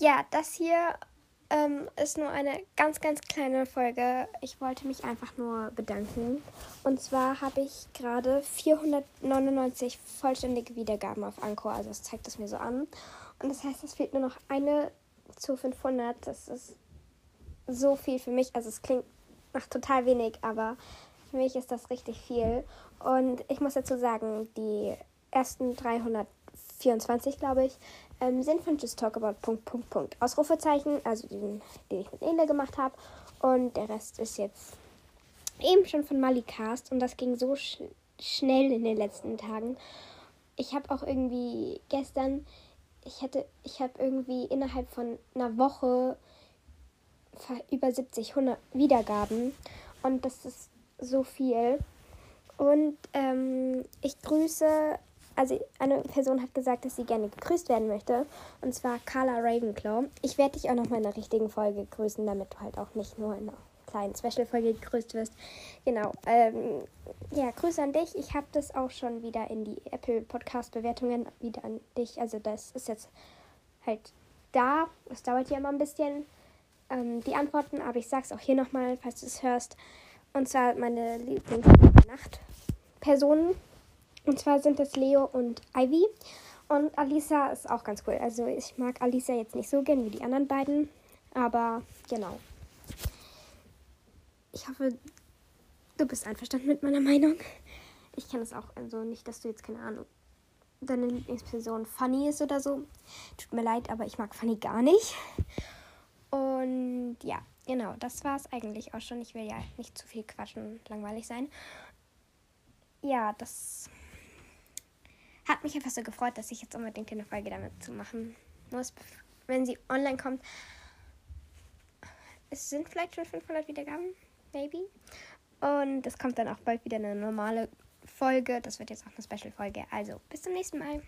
Ja, das hier ähm, ist nur eine ganz, ganz kleine Folge. Ich wollte mich einfach nur bedanken. Und zwar habe ich gerade 499 vollständige Wiedergaben auf Anchor. Also das zeigt es mir so an. Und das heißt, es fehlt nur noch eine zu 500. Das ist so viel für mich. Also es klingt nach total wenig, aber für mich ist das richtig viel. Und ich muss dazu sagen, die ersten 324, glaube ich, ähm, Just Talk About Punkt, Punkt, Punkt. Ausrufezeichen, also den, den ich mit Ele gemacht habe. Und der Rest ist jetzt eben schon von Malikast. Und das ging so sch schnell in den letzten Tagen. Ich habe auch irgendwie gestern, ich hätte, ich habe irgendwie innerhalb von einer Woche über 70, 100 Wiedergaben. Und das ist so viel. Und ähm, ich grüße also eine Person hat gesagt, dass sie gerne gegrüßt werden möchte. Und zwar Carla Ravenclaw. Ich werde dich auch noch mal in der richtigen Folge grüßen, damit du halt auch nicht nur in einer kleinen Special-Folge gegrüßt wirst. Genau. Ähm, ja, Grüße an dich. Ich habe das auch schon wieder in die Apple Podcast-Bewertungen wieder an dich. Also das ist jetzt halt da. Es dauert ja immer ein bisschen ähm, die Antworten, aber ich sag's auch hier nochmal, falls du es hörst. Und zwar meine Lieblings-Nacht-Personen. Und zwar sind es Leo und Ivy. Und Alisa ist auch ganz cool. Also ich mag Alisa jetzt nicht so gern wie die anderen beiden. Aber genau. Ich hoffe, du bist einverstanden mit meiner Meinung. Ich kenne es auch. Also nicht, dass du jetzt keine Ahnung deine Lieblingsperson Funny ist oder so. Tut mir leid, aber ich mag Funny gar nicht. Und ja, genau, das war es eigentlich auch schon. Ich will ja nicht zu viel quatschen und langweilig sein. Ja, das hat mich einfach so gefreut, dass ich jetzt unbedingt eine Folge damit zu machen muss, wenn sie online kommt. Es sind vielleicht schon 500 Wiedergaben, maybe. Und es kommt dann auch bald wieder eine normale Folge. Das wird jetzt auch eine Special-Folge. Also, bis zum nächsten Mal.